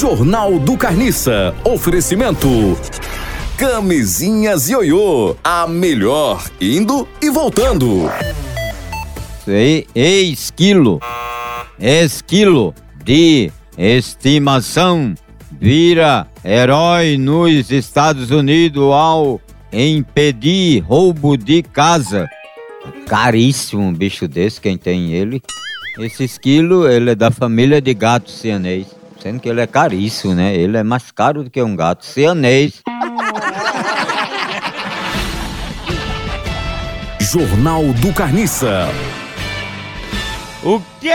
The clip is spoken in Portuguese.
Jornal do Carniça. Oferecimento. Camisinhas Ioiô. A melhor indo e voltando. E, esquilo. Esquilo de estimação vira herói nos Estados Unidos ao impedir roubo de casa. Caríssimo um bicho desse, quem tem ele. Esse esquilo, ele é da família de gatos cianês. Sendo que ele é caríssimo, né? Ele é mais caro do que um gato cianês. Jornal do Carniça. O quê?